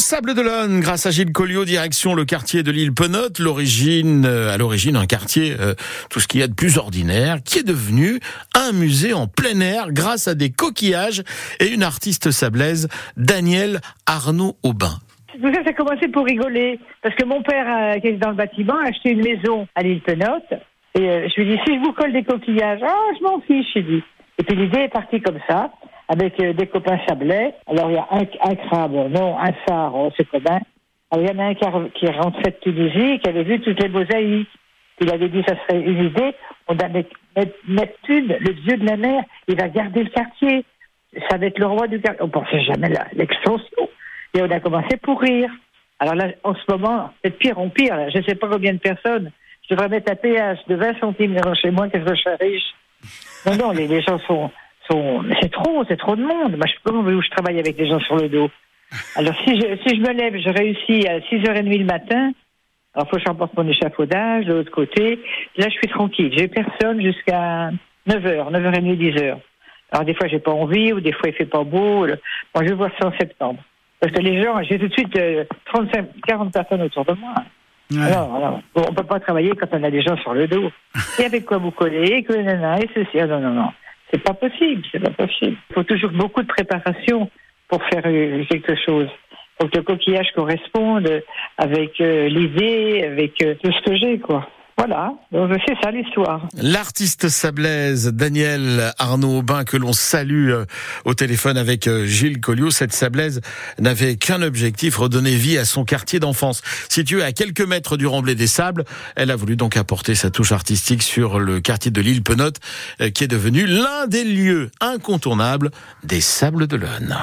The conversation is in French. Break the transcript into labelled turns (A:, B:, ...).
A: Sable d'Olonne, grâce à Gilles Collio, direction le quartier de l'île Penote, l'origine, euh, à l'origine un quartier, euh, tout ce qu'il y a de plus ordinaire, qui est devenu un musée en plein air grâce à des coquillages et une artiste sablaise, Danielle Arnaud Aubin.
B: Tout ça, ça a commencé pour rigoler. Parce que mon père, euh, qui est dans le bâtiment, a acheté une maison à l'île Penote. Et je lui ai dit, si je vous colle des coquillages, ah, je m'en fiche, j'ai dit. Et puis l'idée est partie comme ça, avec euh, des copains sablais. Alors il y a un, crabe, non, un phare, c'est commun. Alors il y en a un qui, a- est rentré de Tunisie, qui avait vu toutes les mosaïques. Il avait dit, ça serait une idée, on mettre Neptune, le dieu de la mer, il va garder le quartier. Ça va être le roi du quartier. On pensait jamais à l'extension. Et on a commencé pour rire. Alors là, en ce moment, c'est pire en pire. Je ne sais pas combien de personnes. Je devrais mettre un péage de 20 centimes chez moi, que je serais riche? Non, non, les gens sont. Sont c'est trop, c'est trop de monde. Moi, je, comment voulez-vous que je travaille avec des gens sur le dos Alors, si je, si je me lève, je réussis à 6h30 le matin. Alors, faut que j'emporte mon échafaudage de l'autre côté. Là, je suis tranquille. J'ai personne jusqu'à 9h, 9h30, 10h. Alors, des fois, j'ai pas envie, ou des fois, il fait pas beau. Bon, je vais voir ça en septembre. Parce que les gens, j'ai tout de suite euh, 35, 40 personnes autour de moi. Alors, alors, bon, on peut pas travailler quand on a des gens sur le dos. Et avec quoi vous collez, et que nanana, et ceci. Ah, non, non, non. C'est pas possible, c'est pas possible. Il faut toujours beaucoup de préparation pour faire euh, quelque chose. Faut que le coquillage corresponde avec euh, l'idée, avec euh, tout ce que j'ai, quoi. Voilà, c'est ça l'histoire.
A: L'artiste sablaise Danielle Arnaud Aubin que l'on salue euh, au téléphone avec euh, Gilles Collio. Cette sablaise n'avait qu'un objectif, redonner vie à son quartier d'enfance. Situé à quelques mètres du remblai des sables, elle a voulu donc apporter sa touche artistique sur le quartier de l'île Penote, euh, qui est devenu l'un des lieux incontournables des sables de l'Olonne.